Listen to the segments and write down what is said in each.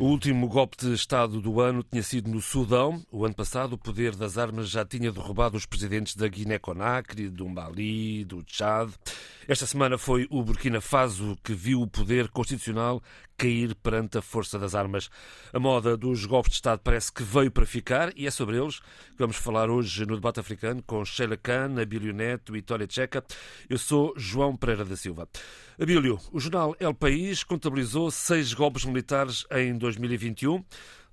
O último golpe de Estado do ano tinha sido no Sudão. O ano passado, o poder das armas já tinha derrubado os presidentes da Guiné-Conakry, do Mali, do Tchad. Esta semana foi o Burkina Faso que viu o poder constitucional cair perante a força das armas. A moda dos golpes de Estado parece que veio para ficar e é sobre eles que vamos falar hoje no debate africano com Sheila Khan, Abílio Neto e Vitória Tcheca. Eu sou João Pereira da Silva. Abílio, o jornal El País contabilizou seis golpes militares em 2021.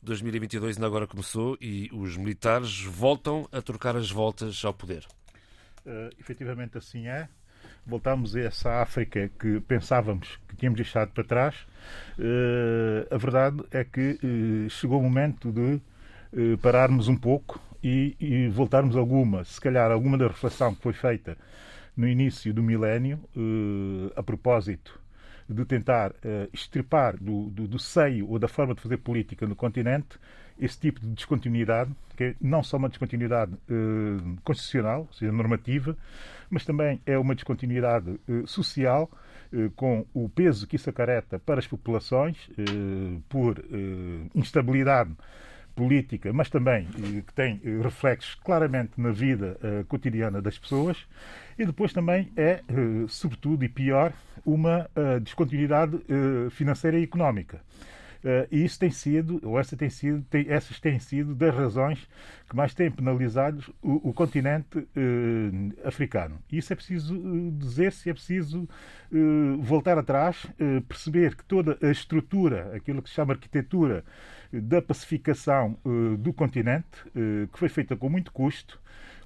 2022 ainda agora começou e os militares voltam a trocar as voltas ao poder. Uh, efetivamente assim é voltamos a essa África que pensávamos que tínhamos deixado para trás. Uh, a verdade é que uh, chegou o momento de pararmos um pouco e, e, voltarmos alguma, se calhar alguma da reflexão que foi feita no início do milénio, a propósito de tentar extirpar do, do, do seio ou da forma de fazer política no continente esse tipo de descontinuidade, que é não só uma descontinuidade eh, constitucional, ou seja, normativa, mas também é uma descontinuidade eh, social, eh, com o peso que isso acarreta para as populações, eh, por eh, instabilidade política, mas também eh, que tem reflexos claramente na vida cotidiana das pessoas, e depois também é, sobretudo e pior, uma descontinuidade financeira e económica. E isso tem sido, ou essa tem sido, tem, essas têm sido das razões que mais têm penalizado o, o continente uh, africano. Isso é preciso dizer-se, é preciso voltar atrás, perceber que toda a estrutura, aquilo que se chama arquitetura da pacificação do continente, que foi feita com muito custo,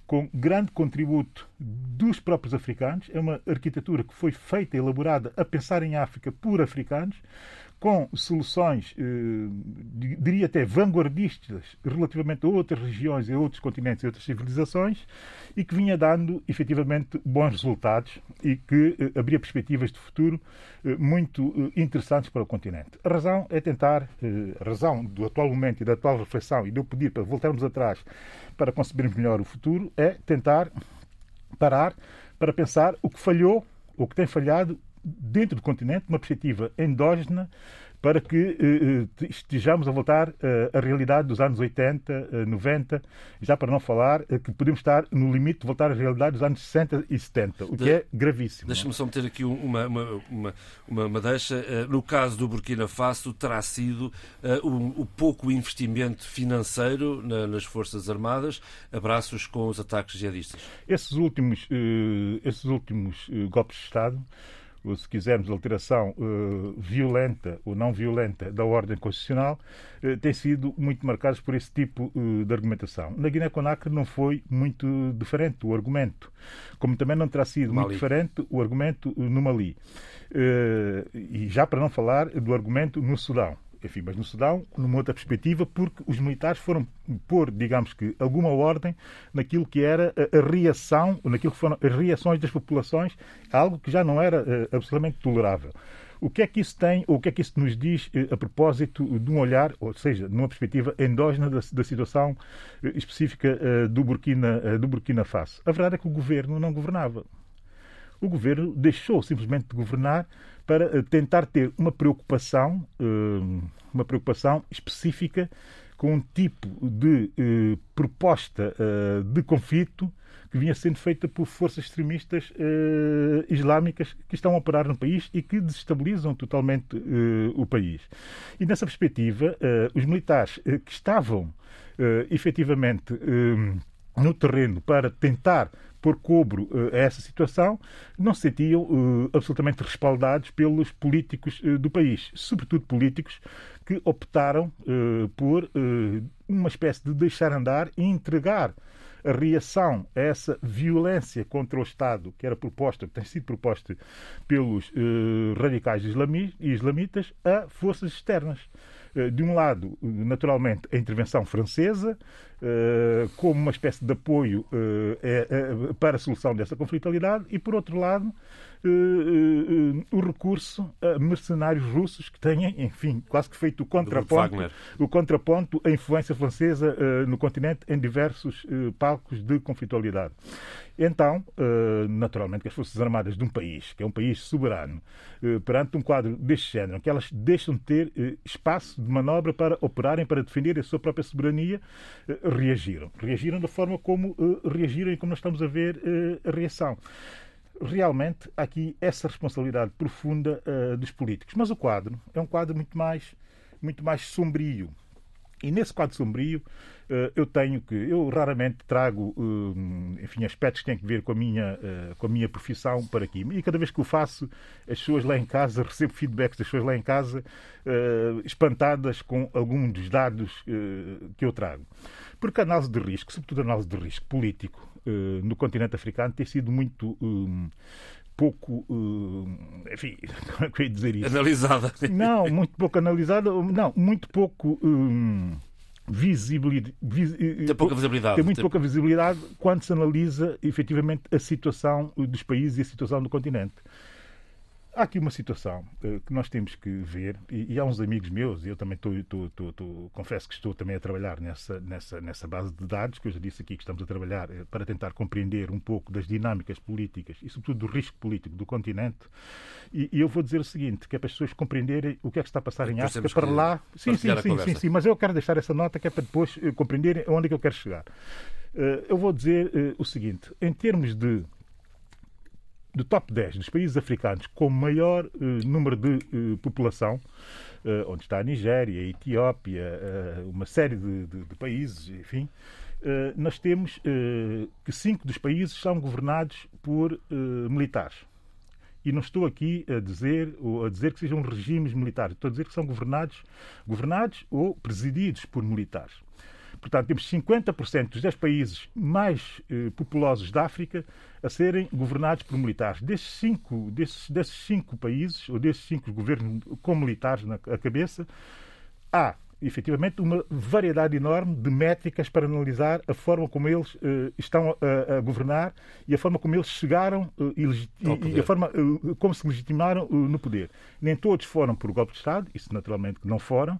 com grande contributo dos próprios africanos. É uma arquitetura que foi feita, elaborada a pensar em África por africanos, com soluções, eh, diria até vanguardistas, relativamente a outras regiões, a outros continentes e outras civilizações, e que vinha dando efetivamente bons resultados e que eh, abria perspectivas de futuro eh, muito interessantes para o continente. A razão é tentar, a razão do atual momento e da atual reflexão, e eu pedir para voltarmos atrás para concebermos melhor o futuro, é tentar parar para pensar o que falhou, o que tem falhado dentro do continente, uma perspectiva endógena para que eh, eh estejamos a voltar eh, à realidade dos anos 80, eh, 90, já para não falar eh, que podemos estar no limite de voltar à realidade dos anos 60 e 70, o que de, é gravíssimo. Deixa-me só meter aqui uma, uma, uma, uma, deixa. Eh, no caso do Burkina Faso, terá sido o, o, pouco investimento financeiro na, nas Forças Armadas, abraços com os ataques jihadistas. Esses últimos, esses últimos golpes de Estado se quisermos, alteração uh, violenta ou não violenta da ordem constitucional, uh, têm sido muito marcados por esse tipo uh, de argumentação. Na Guiné-Conakry não foi muito diferente o argumento, como também não terá sido muito diferente o argumento no Mali. e já para não falar do argumento no Sudão enfim, mas no Sudão, numa outra perspectiva, porque os militares foram pôr, digamos que, alguma ordem naquilo que era a reação, naquilo que foram as reações das populações, algo que já não era uh, absolutamente tolerável. O que é que isso tem, ou o que é que isso nos diz uh, a propósito de um olhar, ou seja, numa perspectiva endógena da, da situação uh, específica do, Burkina, do Burkina Faso? A verdade é que o governo não governava. O governo deixou simplesmente de governar para eh, tentar ter uma preocupação, eh, uma preocupação específica com um tipo de eh, proposta de conflito que vinha sendo feita por forças extremistas islâmicas que estão a operar no país e que desestabilizam totalmente o país. E nessa perspectiva, os militares que estavam efetivamente no terreno para tentar por cobro uh, a essa situação, não se sentiam uh, absolutamente respaldados pelos políticos uh, do país, sobretudo políticos que optaram por uma espécie de deixar andar e entregar a reação a essa violência contra o Estado que era proposta, que tem sido proposta pelos radicais islamitas a forças externas. Eh, de um lado, naturalmente, a intervenção francesa, eh, como uma espécie de apoio eh, para a solução dessa conflitualidade, e, por outro lado, o recurso a mercenários russos que têm, enfim, quase que feito o contraponto, o contraponto à influência francesa no continente em diversos palcos de conflitualidade. Então, naturalmente, que as Forças Armadas de um país, que é um país soberano, perante um quadro deste género, que elas deixam de ter espaço de manobra para operarem, para defender a sua própria soberania, reagiram. Reagiram da forma como reagiram e como nós estamos a ver a reação realmente aqui essa responsabilidade profunda uh, dos políticos. Mas o quadro é um quadro muito mais, muito mais sombrio. E nesse quadro sombrio, uh, eu tenho que. Eu raramente trago uh, enfim, aspectos que têm a ver com a, minha, com a minha profissão para aqui. E cada vez que o faço, as pessoas lá em casa, recebo feedbacks das pessoas lá em casa espantadas com alguns dos dados que eu trago. Porque a análise de risco, sobretudo a análise de risco político, no continente africano tem sido muito. Um, pouco, uh, enfim, como é que eu ia dizer isso? Analisada. Não, muito pouco analisada, não, muito pouco um, visibilidade. Vis, tem pouca visibilidade. Tem muito tem... pouca visibilidade quando se analisa efetivamente a situação dos países e a situação do continente. Há aqui uma situação uh, que nós temos que ver, e, e há uns amigos meus, e eu também estou, confesso que estou também a trabalhar nessa, nessa, nessa base de dados, que eu já disse aqui que estamos a trabalhar uh, para tentar compreender um pouco das dinâmicas políticas e, sobretudo, do risco político do continente. E, e eu vou dizer o seguinte, que é para as pessoas compreenderem o que é que está a passar em África, para lá... Sim, sim, sim, sim, sim, mas eu quero deixar essa nota que é para depois uh, compreenderem onde é que eu quero chegar. eu vou dizer o seguinte, em termos de do top 10 dos países africanos com maior uh, número de uh, população, uh, onde está a Nigéria, a Etiópia, uma série de, de, de países, enfim, nós temos que cinco dos países são governados por militares. E não estou aqui a dizer, ou a dizer que sejam regimes militares, estou a dizer que são governados, governados ou presididos por militares. Portanto, temos 50% dos 10 países mais eh, populosos da África a serem governados por militares. Desses cinco, desses, desses cinco países, ou desses cinco governos com militares na cabeça, há efetivamente uma variedade enorme de métricas para analisar a forma como eles uh, estão a, a, governar e a forma como eles chegaram uh, e, e, a forma uh, como se legitimaram no poder. Nem todos foram por golpe de Estado, isso naturalmente que não foram.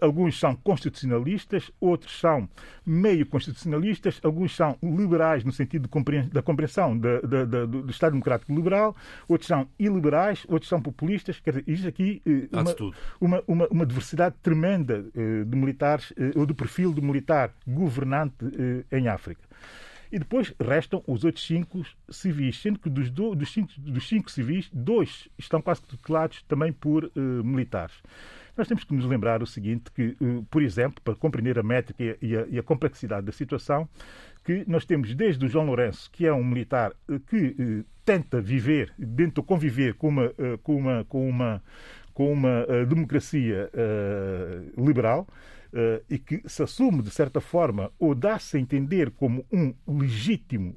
alguns são constitucionalistas, outros são meio constitucionalistas, alguns são liberais no sentido da compreensão da, da, da, do Estado Democrático Liberal, outros são iliberais, outros são populistas. Quer dizer, existe aqui uma, uma, uma, uma diversidade tremenda de militares, eh, ou do perfil do militar governante eh, em África. E depois restam os outros cinco civis, sendo que dos, do, dos, cinco, dos cinco civis, dois estão quase tutelados também por militares. Nós temos que nos lembrar o seguinte, que, por exemplo, para compreender a métrica e a, e a, complexidade da situação, que nós temos desde o João Lourenço, que é um militar que tenta viver, dentro conviver com uma, com uma, com uma, com uma uh, democracia uh, liberal uh, e que se assume, de certa forma, ou dá-se a entender como um legítimo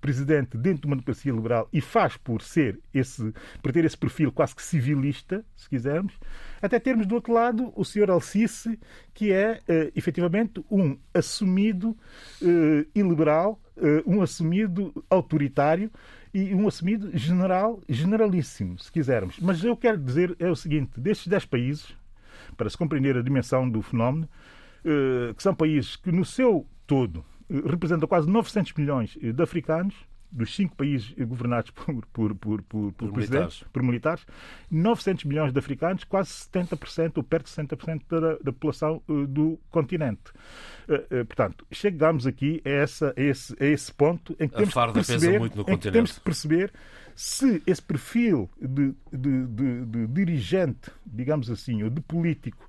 presidente dentro de uma democracia liberal e faz por ser esse, por ter esse perfil quase que civilista, se quisermos, até termos do outro lado o senhor Alcice, que é efetivamente um assumido iliberal, um assumido autoritário, e um assumido general, generalíssimo, se quisermos. Mas eu quero dizer é o seguinte: destes 10 países, para se compreender a dimensão do fenómeno, eh, que são países que, no seu todo, eh, representam quase 900 milhões de africanos, dos cinco países governados por, por, por, por, por militares. por militares, 900 milhões de africanos, quase 70% ou perto de 70% da, da população uh, do continente. Uh, uh, portanto, chegamos aqui a, essa, a, esse, a esse ponto em que, temos que, perceber, em que temos que perceber se esse perfil de, de, de, de dirigente, digamos assim, ou de político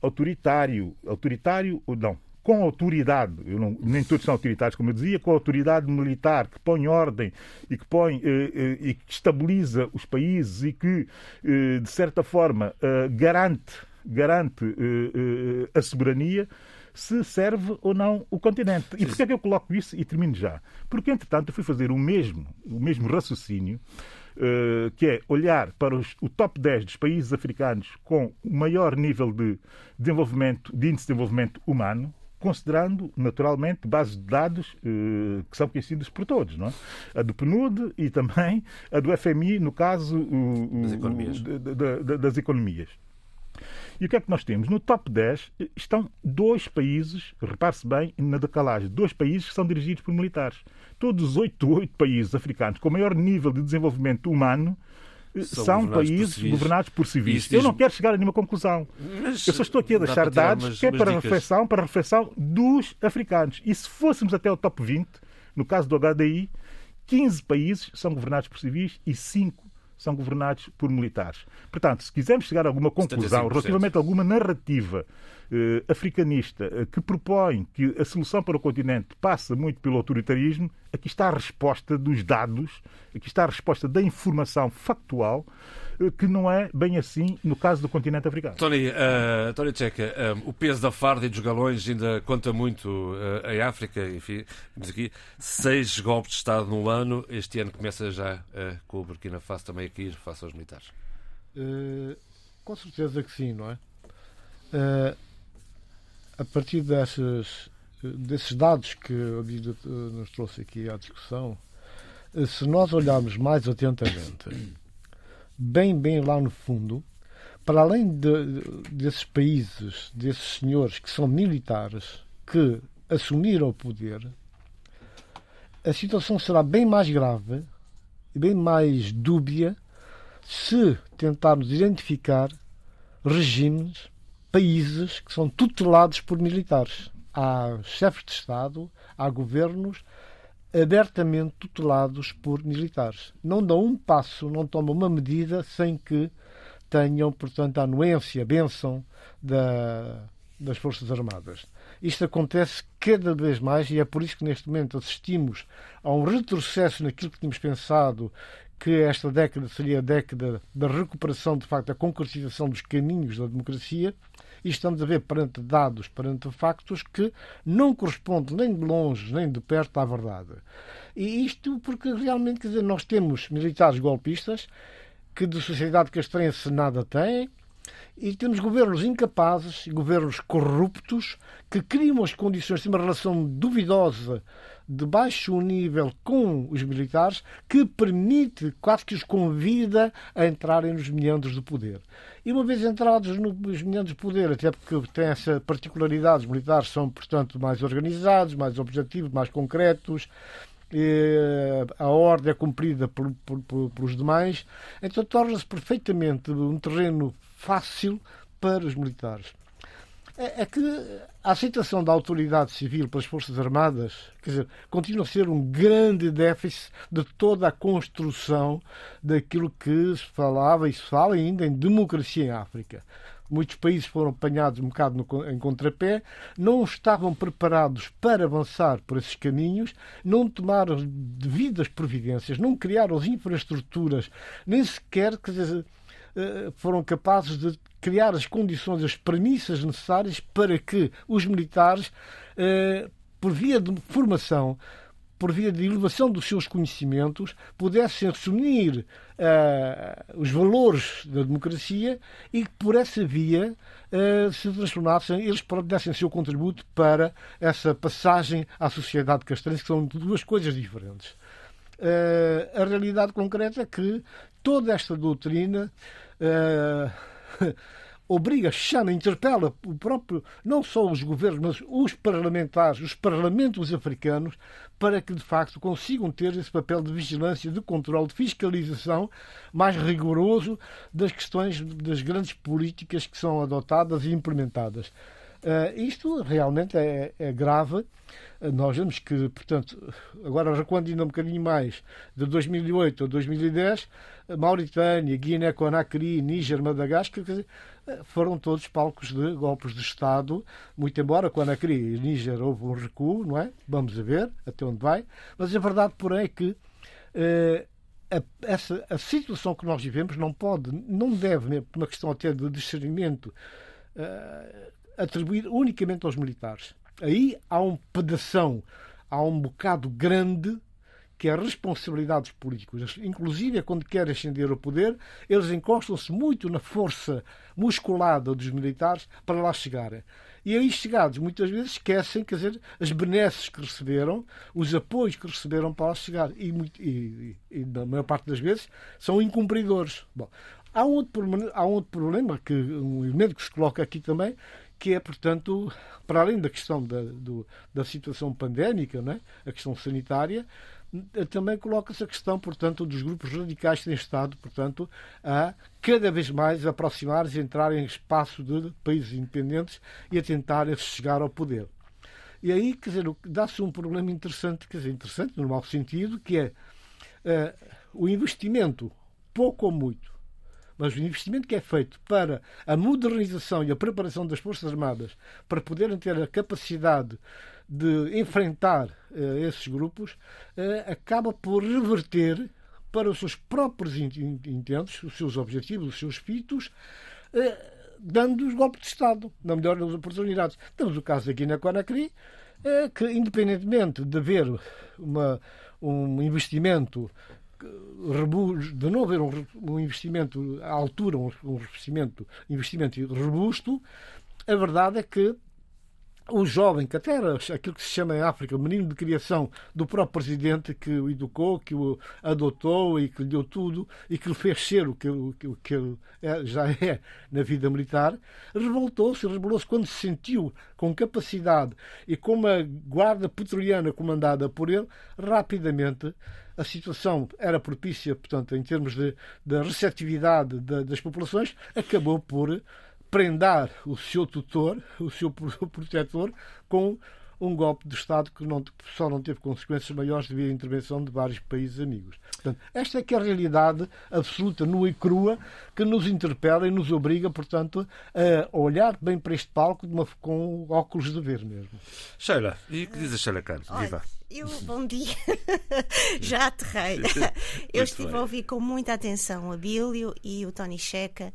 autoritário, autoritário ou não, com autoridade, não, nem todos são autoritários, como eu dizia, com autoridade militar que põe ordem e que põe eh, eh, e que estabiliza os países e que, eh, de certa forma, eh, garante, garante eh, eh, a soberania, se serve ou não o continente. E porquê é que eu coloco isso e termino já? Porque, entretanto, eu fui fazer o mesmo, o mesmo raciocínio, que é olhar para os, o top 10 dos países africanos com o maior nível de desenvolvimento, de índice de desenvolvimento humano, considerando naturalmente bases de dados eh, que são conhecidas por todos, não é? a do PNUD e também a do FMI, no caso o, das economias. O, das economias. E o que é que nós temos? No top 10 estão dois países, repare-se bem na decalagem, dois países que são dirigidos por militares. Todos os oito países africanos com maior nível de desenvolvimento humano são, são países por governados por civis. Eu não quero chegar a nenhuma conclusão. Mas eu só estou aqui a deixar dados umas, que é para reflexão, para reflexão dos africanos. E se fôssemos até o top 20, no caso do HDI, 15 países são governados por civis e 5 são governados por militares. Portanto, se quisermos chegar a alguma conclusão 75%. relativamente a alguma narrativa eh, africanista eh, que propõe que a solução para o continente passa muito pelo autoritarismo, aqui está a resposta dos dados, aqui está a resposta da informação factual que não é bem assim no caso do continente africano. Tony, uh, Tony Checa, uh, o peso da farda e dos galões ainda conta muito uh, em África. Enfim, temos aqui seis golpes de Estado no ano. Este ano começa já uh, com o Burkina Faso também a cair face aos militares. com certeza que sim, não é? a partir desses, desses dados que a Bíblia nos trouxe aqui à discussão, se nós olharmos mais atentamente bem, bem lá no fundo, para além de, desses países, desses senhores que são militares, que assumiram o poder, a situação será bem mais grave e bem mais dúbia se tentarmos identificar regimes, países que são tutelados por militares. Há chefes de Estado, há governos abertamente tutelados por militares. Não dão um passo, não tomam uma medida sem que tenham, portanto, a anuência, a bênção da, das Forças Armadas. Isto acontece cada vez mais e é por isso que neste momento assistimos a um retrocesso naquilo que tínhamos pensado que esta década seria a década da recuperação, de facto, da concretização dos caminhos da democracia e estamos a ver perante dados, perante factos que não correspondem nem de longe nem de perto à verdade. E isto porque realmente, quer dizer, nós temos militares golpistas que de sociedade castrense nada têm, e temos governos incapazes, governos corruptos, que criam as condições de uma relação duvidosa de baixo nível com os militares que permite, quase que os convida a entrarem nos meandros do poder. E uma vez entrados nos meandros do poder, até porque tem essa particularidade, os militares são, portanto, mais organizados, mais objetivos, mais concretos, a ordem é cumprida por, por, pelos demais, então torna-se perfeitamente um terreno fácil para os militares é, é que a aceitação da autoridade civil pelas Forças Armadas quer dizer, continua a ser um grande déficit de toda a construção daquilo que se falava e se fala ainda em democracia em África. Muitos países foram apanhados um bocado no, em contrapé, não estavam preparados para avançar por esses caminhos, não tomaram devidas providências, não criaram as infraestruturas, nem sequer quer dizer, eh, foram capazes de criar as condições, as premissas necessárias para que os militares, eh, por via de formação, por via de elevação dos seus conhecimentos, pudessem assumir uh, os valores da democracia e que por essa via uh, se transformassem, eles dessem seu contributo para essa passagem à sociedade castrense, que são duas coisas diferentes. Uh, a realidade concreta é que toda esta doutrina obriga, chama, interpela o próprio, não só os governos, mas os parlamentares, os parlamentos africanos, para que de facto consigam ter esse papel de vigilância, de controle, de fiscalização mais rigoroso das questões das grandes políticas que são adotadas e implementadas. Uh, isto realmente é, é grave nós vemos que, portanto, agora recuando ainda um bocadinho mais, de 2008 a 2010, Mauritânia, Guiné-Conakry, Níger, Madagascar, dizer, foram todos palcos de golpes de Estado, muito embora Conakry e Níger houve um recuo, não é? Vamos ver até onde vai, mas a verdade, porém, é que eh, a, essa, a situação que nós vivemos não pode, não deve, por uma questão até de discernimento, eh, atribuir unicamente aos militares aí há um pedação, há um bocado grande que é a responsabilidade dos políticos. Inclusive, é quando querem ascender ao poder, eles encostam-se muito na força musculada dos militares para lá chegarem. E aí chegados, muitas vezes esquecem, quer dizer, as benesses que receberam, os apoios que receberam para lá chegar. E, e, e, na maior parte das vezes, são incumpridores. Bom, há um outro problema, há um outro problema que, um elemento que se coloca aqui também, que é, portanto, para além da questão da, do, da situação pandémica, né, a questão sanitária, também coloca-se a questão, portanto, dos grupos radicais que têm estado, portanto, a cada vez mais aproximar-se entrar em espaço de países independentes e a tentar chegar ao poder. E aí, quer dizer, dá-se um problema interessante, quer dizer, interessante no mau sentido, que é uh, o investimento, pouco ou muito, mas o investimento que é feito para a modernização e a preparação das Forças Armadas para poderem ter a capacidade de enfrentar uh, esses grupos uh, acaba por reverter para os seus próprios intentos, os seus objetivos, os seus fitos, uh, dando os golpes de Estado, na melhor das oportunidades. Temos o caso da Guiné-Conakry, que independentemente de haver uma, um investimento de não haver um, investimento à altura, um investimento, investimento robusto, a verdade é que o jovem, que até era aquilo que se chama em África o menino de criação do próprio presidente que o educou, que o adotou e que lhe deu tudo e que lhe fez ser o que, o, o que ele é, já é na vida militar, revoltou-se, rebelou-se quando se sentiu com capacidade e com uma guarda petroliana comandada por ele, rapidamente a situação era propícia, portanto, em termos de, de receptividade das populações, acabou por prendar o seu tutor, o seu protetor, com um golpe de Estado que não, só não teve consequências maiores devido à intervenção de vários países amigos. Portanto, esta é que é a realidade absoluta, nua e crua, que nos interpela e nos obriga, portanto, a olhar bem para este palco uma, com óculos de ver mesmo. Sheila, e o que diz a Sheila Carlos? Viva! Eu, bom dia, já aterrei. Eu estive a ouvir com muita atenção o Abílio e o Tony Checa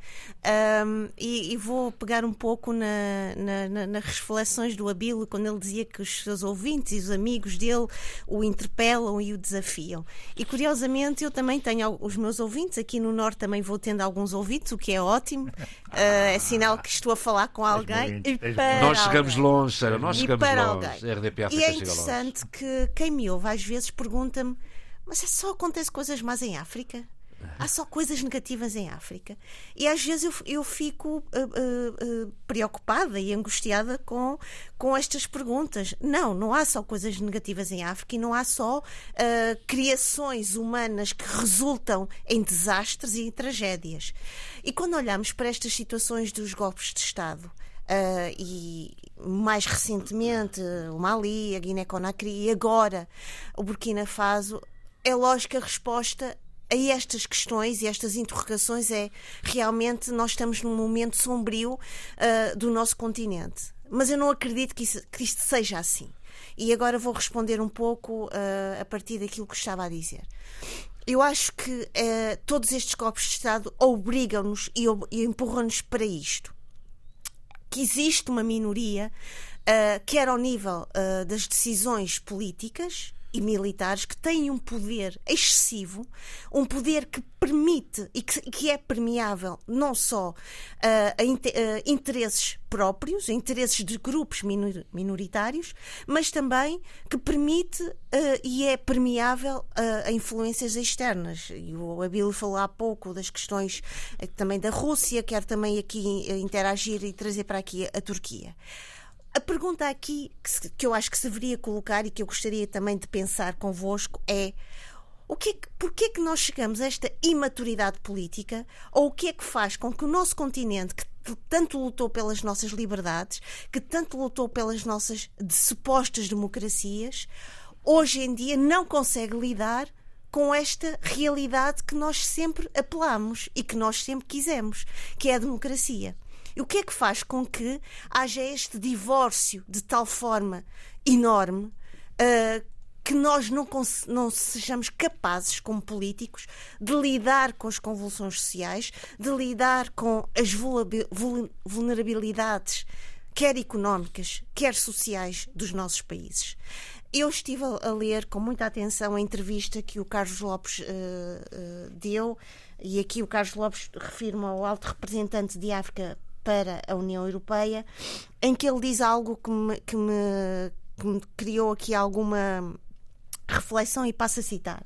um, e, e, vou pegar um pouco na, na, na, nas reflexões do Abílio quando ele dizia que os seus ouvintes e os amigos dele o interpelam e o desafiam. E curiosamente eu também tenho os meus ouvintes, aqui no Norte também vou tendo alguns ouvintes, o que é ótimo. Uh, é sinal que estou a falar com alguém. E para nós chegamos alguém. longe, Sarah, nós chegamos longe. Alguém. RDP África e é interessante que quem me ouve às vezes pergunta-me: mas é só acontece coisas más em África? Há só coisas negativas em África. E às vezes eu, eu fico uh, uh, uh, preocupada e angustiada com, com estas perguntas. Não, não há só coisas negativas em África e não há só criações humanas que resultam em desastres e tragédias. E quando olhamos para estas situações dos golpes de Estado, Uh, e mais recentemente o Mali, a Guiné-Conakry e agora o Burkina Faso, é lógica a resposta a estas questões e estas interrogações é realmente nós estamos num momento sombrio uh, do nosso continente. Mas eu não acredito que, isso, que isto seja assim. E agora vou responder um pouco uh, a partir daquilo que estava a dizer. Eu acho que uh, todos estes golpes de Estado obrigam-nos e, e empurram-nos para isto que existe uma minoria, uh, quer ao nível uh, das decisões políticas e militares, que têm um poder excessivo, um poder que permite e que, que é permeável não só uh, a, a, interesses próprios, interesses de grupos minor, minoritários, mas também que permite uh, e é permeável uh, a influências externas. E o Abílio falou há pouco das questões também da Rússia, quer também aqui interagir e trazer para aqui a Turquia. A pergunta aqui que, que eu acho que se deveria colocar e que eu gostaria também de pensar convosco é o que é que, porquê é que nós chegamos a esta imaturidade política? Ou o que é que faz com que o nosso continente, que tanto lutou pelas nossas liberdades, que tanto lutou pelas nossas de supostas democracias, hoje em dia não consegue lidar com esta realidade que nós sempre apelamos e que nós sempre quisemos, que é a democracia. E o que é que faz com que haja este divórcio de tal forma enorme uh, que nós não, não sejamos capazes, como políticos, de lidar com as convulsões sociais, de lidar com as vulnerabilidades, quer económicas, quer sociais, dos nossos países. Eu estive a ler com muita atenção a entrevista que o Carlos Lopes uh, uh, deu, e aqui o Carlos Lopes refirma ao alto representante de África para a União Europeia, em que ele diz algo que me, que me, que me criou aqui alguma reflexão e passo a citar.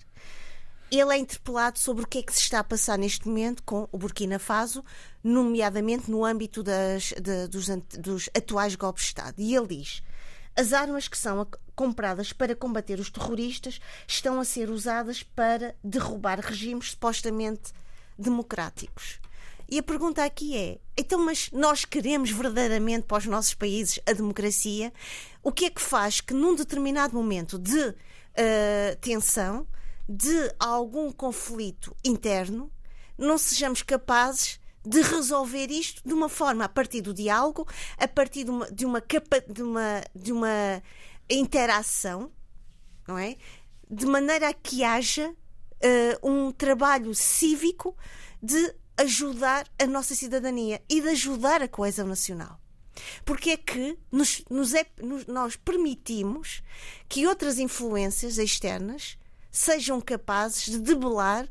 Ele é interpelado sobre o que é que se está a passar neste momento com o Burkina Faso, nomeadamente no âmbito das, de, dos, dos atuais golpes de Estado. E ele diz: as armas que são compradas para combater os terroristas estão a ser usadas para derrubar regimes supostamente democráticos. E a pergunta aqui é: então, mas nós queremos verdadeiramente para os nossos países a democracia? O que é que faz que num determinado momento de uh, tensão, de algum conflito interno, não sejamos capazes de resolver isto de uma forma a partir do diálogo, a partir de uma, de uma, de uma, de uma interação, não é? De maneira a que haja uh, um trabalho cívico de ajudar a nossa cidadania e de ajudar a coesão nacional. Porque é que nos, nos é, nos, nós permitimos que outras influências externas sejam capazes de debelar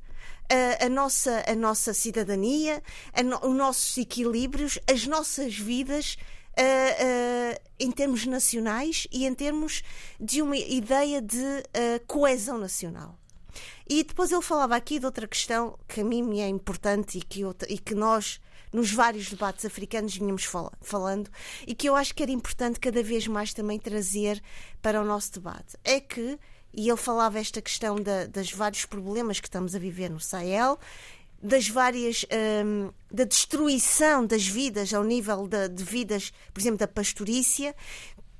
a, a, nossa, a nossa cidadania, no, os nossos equilíbrios, as nossas vidas uh, uh, em termos nacionais e em termos de uma ideia de coesão nacional. E depois ele falava aqui de outra questão que a mim me é importante e que, eu, e que nós nos vários debates africanos vinhamos falando e que eu acho que era importante cada vez mais também trazer para o nosso debate. É que e ele falava esta questão da, das vários problemas que estamos a viver no Sahel, das várias um, da destruição das vidas ao nível de, de vidas, por exemplo, da pastorícia,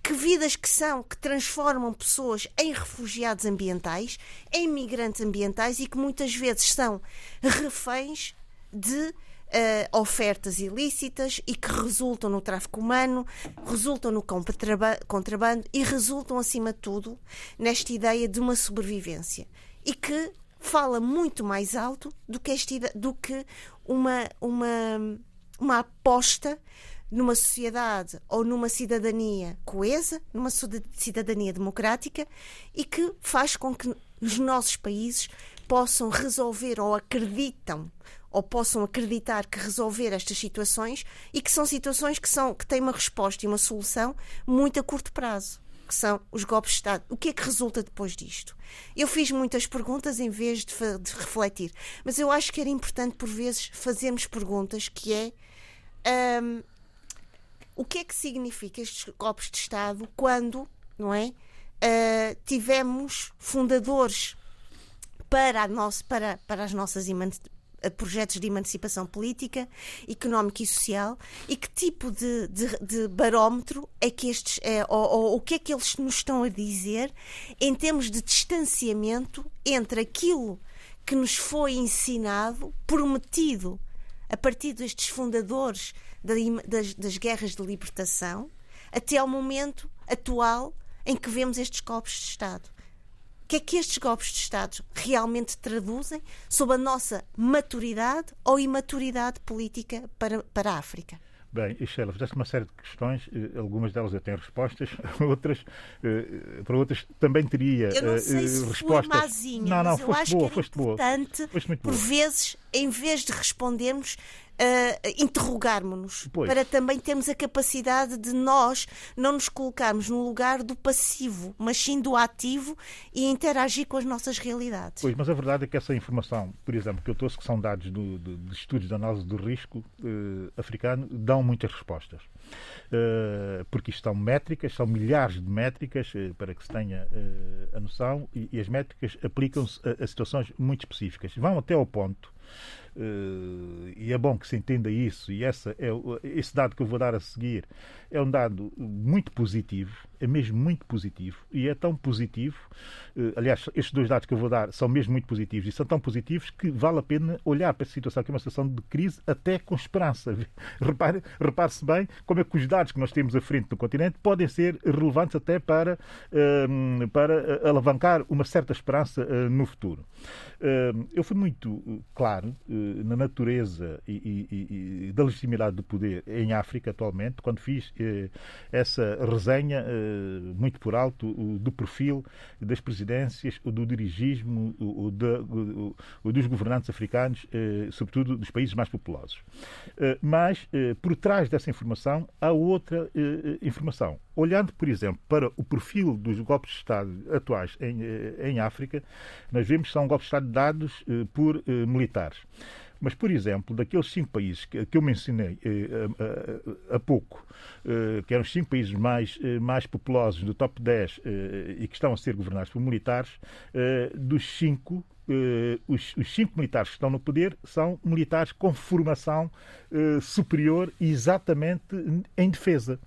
que vidas que são que transformam pessoas em refugiados ambientais, em migrantes ambientais e que muitas vezes são reféns de uh, ofertas ilícitas e que resultam no tráfico humano, resultam no contrabando e resultam, acima de tudo, nesta ideia de uma sobrevivência. E que fala muito mais alto do que, esta, do que uma, uma, uma aposta numa sociedade ou numa cidadania coesa, numa cidadania democrática e que faz com que os nossos países possam resolver ou acreditam ou possam acreditar que resolver estas situações e que são situações que, são, que têm uma resposta e uma solução muito a curto prazo, que são os golpes de Estado. O que é que resulta depois disto? Eu fiz muitas perguntas em vez de, de refletir, mas eu acho que era importante, por vezes, fazermos perguntas que é. Um, o que é que significa estes golpes de Estado quando, não é? Uh, tivemos fundadores para, a nosso, para, para as nossas projetos de emancipação política, económica e social e que tipo de, de, de barómetro é que estes é, ou, ou, o que é que eles nos estão a dizer em termos de distanciamento entre aquilo que nos foi ensinado, prometido a partir destes fundadores das, das guerras de libertação, até ao momento atual em que vemos estes golpes de Estado que é que estes golpes de Estado realmente traduzem sobre a nossa maturidade ou imaturidade política para, para a África? Bem, Sheila, fizeste uma série de questões, eh, algumas delas eu tenho respostas, outras, eh, para outras também teria eu não sei se respostas. Fui mazinha, não, não, foste boa, foste boa. Foste muito boa. Por vezes, em vez de respondermos, uh, interrogarmos-nos, para também termos a capacidade de nós não nos colocarmos no lugar do passivo, mas sim do ativo e interagir com as nossas realidades. Pois, mas a verdade é que essa informação, por exemplo, que eu trouxe, que são dados do, do, de estudos de análise do risco uh, africano, dão muitas respostas. Uh, porque isto são métricas, são milhares de métricas, uh, para que se tenha a noção, e, e as métricas aplicam-se a, a situações muito específicas. Vão até ao ponto e é bom que se entenda isso, e essa é, esse dado que eu vou dar a seguir é um dado muito positivo, é mesmo muito positivo, e é tão positivo, uh, aliás, estes dois dados que eu vou dar são mesmo muito positivos, e são tão positivos que vale a pena olhar para essa situação, que é uma situação de crise, até com esperança. Repare, repare-se bem como é que os dados que nós temos à frente do continente podem ser relevantes até para, uh, para alavancar uma certa esperança no futuro. eu fui muito claro na natureza e, e, e, da legitimidade do poder em África atualmente, quando fiz eh, essa resenha muito por alto do perfil das presidências, do dirigismo, dos governantes africanos, sobretudo dos países mais populosos. Mas, por trás dessa informação, há outra informação. Olhando, por exemplo, para o perfil dos golpes de Estado atuais em, em África, nós vemos que são golpes de Estado dados por militares. Mas, por exemplo, daqueles cinco países que, que eu mencionei eh, há, há pouco, eh, que eram os cinco países mais, eh, mais populosos do top 10 eh, e que estão a ser governados por militares, eh, dos cinco, eh, os, os, cinco militares que estão no poder são militares com formação superior exatamente em defesa.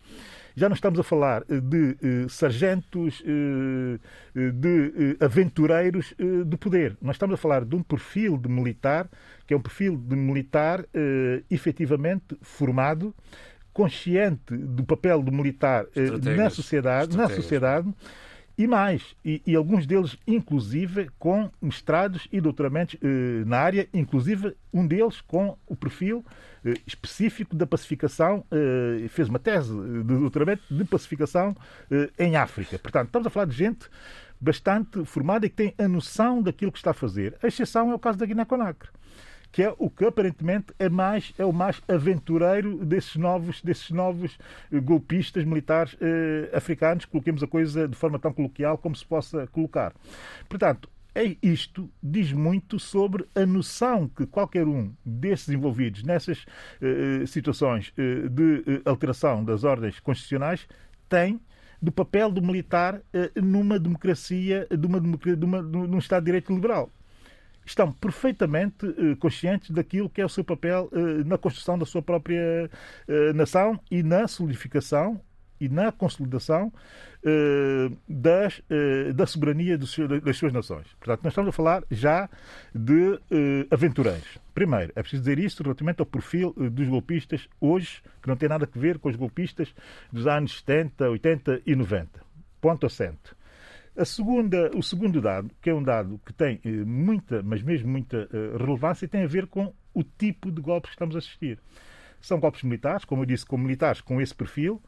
Já não estamos a falar eh, de eh, sargentos, eh, de aventureiros do poder. Nós estamos a falar de um perfil de militar, que é um perfil de militar efetivamente formado, consciente do papel do militar na sociedade, na sociedade e mais, e, e, alguns deles, inclusive, com mestrados e doutoramentos eh, na área, inclusive um deles com o perfil eh, específico da pacificação, eh, fez uma tese de doutoramento de pacificação eh, em África. Portanto, estamos a falar de gente bastante formada e que tem a noção daquilo que está a fazer. A exceção é o caso da Guiné-Conakry que é o que aparentemente é mais é o mais aventureiro desses novos desses novos eh, golpistas militares eh, africanos, coloquemos a coisa de forma tão coloquial como se possa colocar. Portanto, é isto diz muito sobre a noção que qualquer um desses envolvidos nessas eh, situações eh, de eh, alteração das ordens constitucionais tem do papel do militar eh, numa democracia, de uma, de uma, de um Estado de Direito liberal estão perfeitamente uh, conscientes daquilo que é o seu papel uh, na construção da sua própria uh, nação e na solidificação e na consolidação das, da soberania dos, das suas nações. Portanto, nós estamos a falar já de aventureiros. Primeiro, é preciso dizer isto relativamente ao perfil dos golpistas hoje, que não tem nada a ver com os golpistas dos anos 70, 80 e 90. Ponto assente. A segunda, o segundo dado, que é um dado que tem eh, muita, mas mesmo muita eh, relevância, tem a ver com o tipo de golpes que estamos a assistir. São golpes militares, como eu disse, com militares com esse perfil,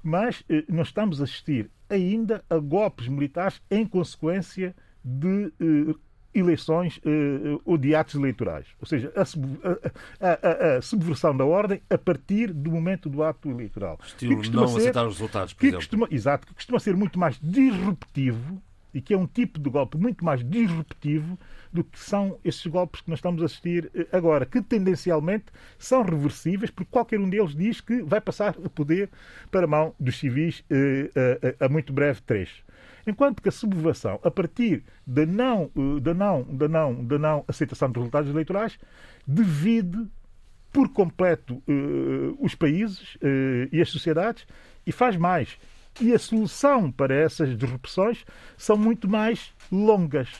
mas eh, nós estamos a assistir ainda a golpes militares em consequência de eleições uh, ou de atos eleitorais. Ou seja, a, a, a, a, subversão da ordem a partir do momento do ato eleitoral. Estilo não ser, aceitar os resultados, por que exemplo. Costuma, exato, que costuma ser muito mais disruptivo e que é um tipo de golpe muito mais disruptivo do que são esses golpes que nós estamos a assistir eh, agora, que tendencialmente são reversíveis, porque qualquer um deles diz que vai passar o poder para a mão dos civis eh, a, a muito breve trecho. Enquanto que a sublevação, a partir da não, eh, da não, da não, da não aceitação dos resultados eleitorais, divide por completo uh, os países uh, e as sociedades e faz mais. E a solução para essas disrupções são muito mais longas.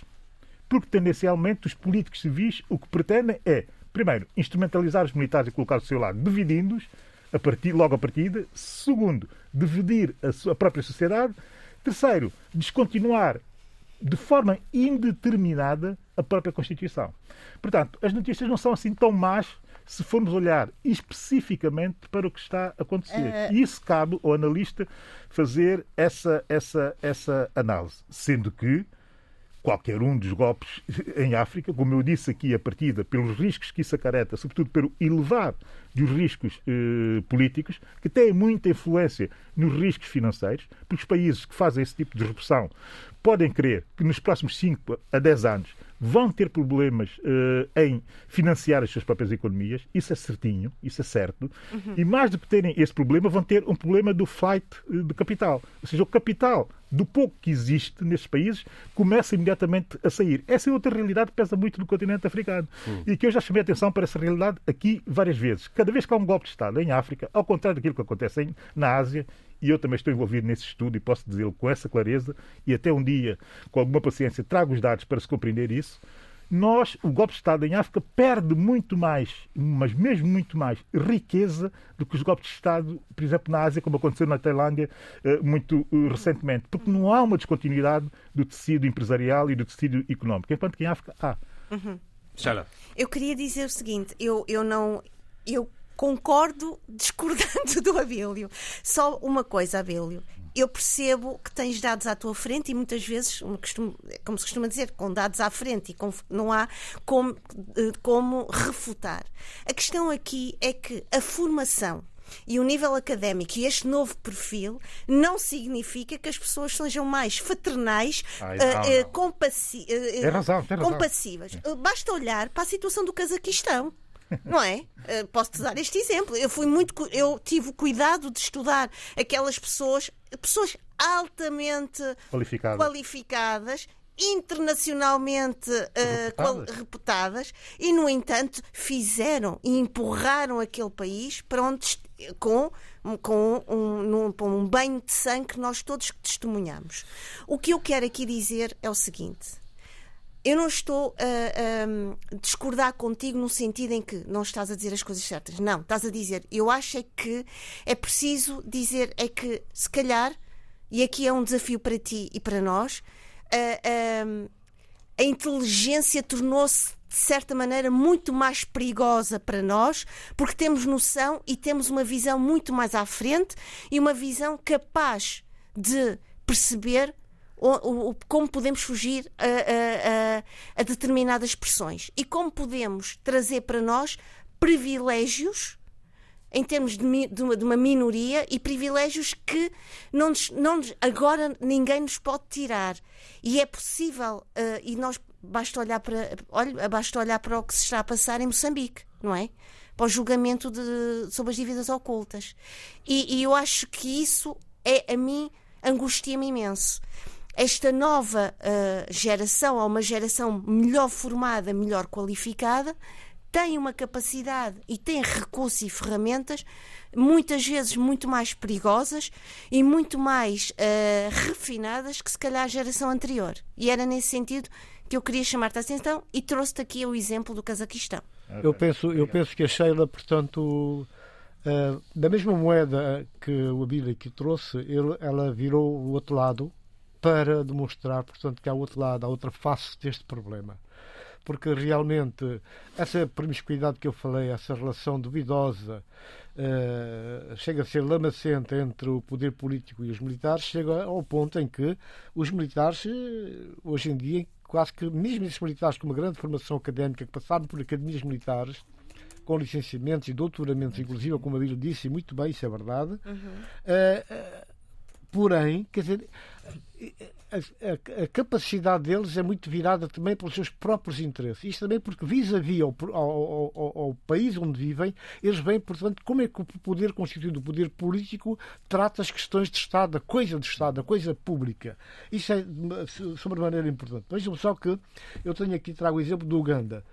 Porque, tendencialmente, os políticos civis o que pretendem é, primeiro, instrumentalizar os militares e colocar do seu lado, dividindo-os a partir, logo a partida. Segundo, dividir a, a própria sociedade. Terceiro, descontinuar de forma indeterminada a própria Constituição. Portanto, as notícias não são assim tão más se formos olhar especificamente para o que está a acontecer. Uh... E isso cabe ao analista fazer essa, essa, essa análise. Sendo que qualquer um dos golpes em África, como eu disse aqui a partida, pelos riscos que isso acarreta, sobretudo pelo elevado dos riscos eh, políticos, que têm muita influência nos riscos financeiros, porque os países que fazem esse tipo de disrupção podem crer que nos próximos 5 a 10 anos vão ter problemas uh, em financiar as suas próprias economias, isso é certinho, isso é certo, uhum. e mais do que terem esse problema, vão ter um problema do flight uh, de capital. Ou seja, o capital, do pouco que existe nestes países, começa imediatamente a sair. Essa é outra realidade que pesa muito no continente africano uhum. e que eu já chamei a atenção para essa realidade aqui várias vezes. Cada vez que há um golpe de Estado em África, ao contrário daquilo que acontece em, na Ásia, e eu também estou envolvido nesse estudo e posso dizê-lo com essa clareza, e até um dia, com alguma paciência, trago os dados para se compreender isso. Nós, o golpe de Estado em África, perde muito mais, mas mesmo muito mais, riqueza do que os golpes de Estado, por exemplo, na Ásia, como aconteceu na Tailândia eh, muito eh, recentemente, porque não há uma descontinuidade do tecido empresarial e do tecido económico, enquanto que em África há. Uhum. Eu queria dizer o seguinte: eu, eu não. Eu concordo discordando do Abílio. Só uma coisa, Abílio. eu percebo que tens dados à tua frente e muitas vezes, como se costuma dizer, com dados à frente e com, não há como, eh, como refutar. A questão aqui é que a formação e o nível académico e este novo perfil não significa que as pessoas sejam mais fraternais, Ai, não, uh, não. compassi Tem razão, tem razão. compassivas. Uh, Basta olhar para a situação do Cazaquistão. Não é? Uh, Posso-te dar este exemplo. Eu fui muito, eu tive o cuidado de estudar aquelas pessoas, pessoas altamente Qualificada. qualificadas, internacionalmente eh, Reputadas. reputadas, e, no entanto, fizeram e empurraram aquele país para onde com, com um, num- um banho de sangue que nós todos testemunhamos. O que eu quero aqui dizer é o seguinte. Eu não estou a, a discordar contigo no sentido em que não estás a dizer as coisas certas. Não, estás a dizer. Eu acho é que é preciso dizer é que se calhar, e aqui é um desafio para ti e para nós, a, a- inteligência tornou-se de certa maneira muito mais perigosa para nós, porque temos noção e temos uma visão muito mais à frente e uma visão capaz de perceber como podemos fugir a, a- a- a determinadas pressões e como podemos trazer para nós privilégios em termos de, de uma, de uma minoria e privilégios que não nos- não nos- agora ninguém nos pode tirar. E é possível, eh, e nós basta olhar, para, olha, basta olhar para o que se está a passar em Moçambique, não é? Para o julgamento de- sobre as dívidas ocultas. E, e eu acho que isso é, a mim, angustia-me imenso. Esta nova eh, geração, ou uma geração melhor formada, melhor qualificada, tem uma capacidade e tem recursos e ferramentas muitas vezes muito mais perigosas e muito mais eh, refinadas que se calhar a geração anterior. E era nesse sentido que eu queria chamar-te a atenção e trouxe-te aqui o exemplo do Cazaquistão. Eu penso, eu penso que a Sheila, portanto, eh, da mesma moeda que o Abílio aqui trouxe, ele- ela virou o outro lado para demonstrar, portanto, que há outro lado, há outra face deste problema. Porque realmente essa promiscuidade que eu falei, essa relação duvidosa, eh, chega a ser lamacenta entre o poder político e os militares, chega ao ponto em que os militares, eh, hoje em dia, quase que mesmo esses militares com uma grande formação académica, que passaram por academias militares, com licenciamentos e doutoramentos, inclusive, como a Bíblia disse, e muito bem, isso é verdade. Eh, eh, porém, quer dizer, a, a- a capacidade deles é muito virada também pelos seus próprios interesses. Isto também porque, vis-a-vis ao, ao- ao- ao país onde vivem, eles veem, portanto, como é que o poder constituído, o poder político, trata as questões de Estado, a coisa de Estado, a coisa pública. Isso é sobremaneira importante. Vejam só que eu tenho aqui, trago o exemplo do Uganda.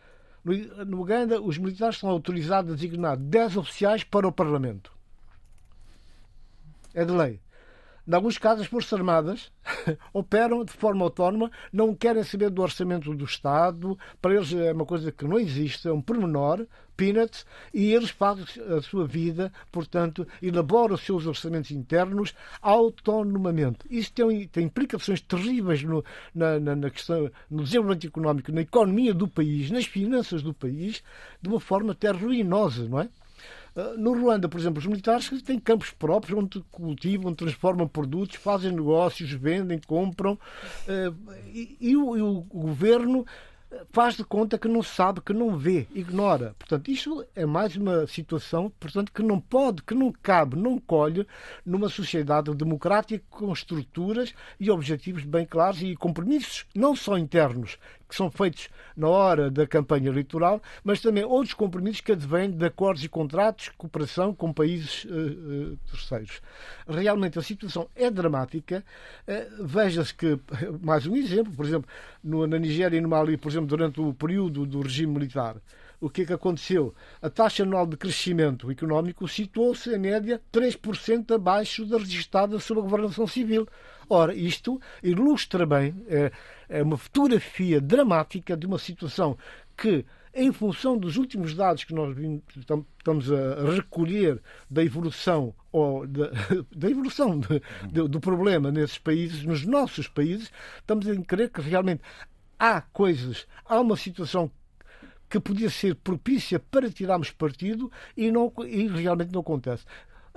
No, no Uganda, os militares são autorizados a designar 10 oficiais para o Parlamento. É de lei. Em alguns casos, as Forças Armadas operam de forma autónoma, não querem saber do orçamento do Estado, para eles é uma coisa que não existe, é um pormenor, peanuts, e eles fazem a sua vida, portanto, elaboram os seus orçamentos internos autonomamente. Isso tem, tem implicações terríveis no, na, na, na questão, no desenvolvimento económico, na economia do país, nas finanças do país, de uma forma até ruinosa, não é? Uh, No Ruanda, por exemplo, os militares têm campos próprios onde cultivam, transformam produtos, fazem negócios, vendem, compram. uh, E, o, o governo faz de conta que não sabe, que não vê, ignora. Portanto, isto é mais uma situação portanto, que não pode, que não cabe, não colhe numa sociedade democrática com estruturas e objetivos bem claros e compromissos, não só internos, que são feitos na hora da campanha eleitoral, mas também outros compromissos que advêm de acordos e contratos, cooperação com países eh, eh, terceiros. Realmente a situação é dramática. Eh, Veja-se que, mais um exemplo, por exemplo, no- na Nigéria e no Mali, por exemplo, durante o período do regime militar, o que é que aconteceu? A taxa anual de crescimento económico situou-se, em média, 3% abaixo da registada sob a governação civil. Ora, isto ilustra bem, é uma fotografia dramática de uma situação que, em função dos últimos dados que nós estamos a recolher da evolução ou da, da evolução de- do, do problema nesses países, nos nossos países, estamos a crer que realmente há coisas, há uma situação que podia ser propícia para tirarmos partido e, não, e realmente não acontece.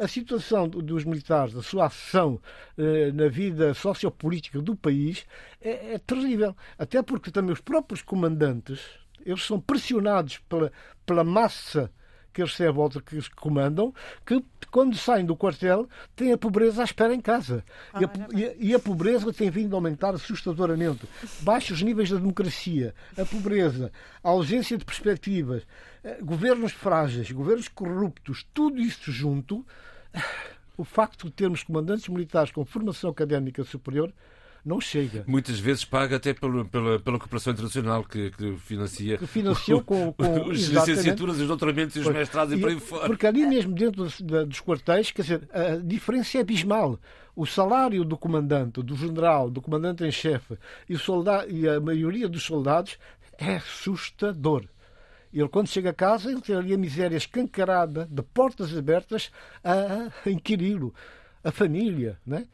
A situação dos militares, a sua ação eh, na vida sociopolítica do país é, é terrível. Até porque também os próprios comandantes, eles são pressionados pela, pela massa que eles recebem volta que eles comandam, que quando saem do quartel têm a pobreza à espera em casa. Ah, e, a, e, a, e, a, pobreza tem vindo a aumentar assustadoramente. Baixos níveis da democracia, a pobreza, a ausência de perspectivas, eh, governos frágeis, governos corruptos, tudo isso junto, o facto de termos comandantes militares com formação académica superior não chega. Muitas vezes paga até pela, pela, pela cooperação internacional que, que financia que financiou com, com as licenciaturas, os doutoramentos e os mestrados e, e por aí fora. Porque ali mesmo dentro dos, dos quartéis, quer dizer, a diferença é abismal. O salário do comandante, do general, do comandante em chefe e, e a maioria dos soldados é assustador. Ele, quando chega a casa, ele tem ali a miséria escancarada, de portas abertas a, inquiri-lo. A família, né?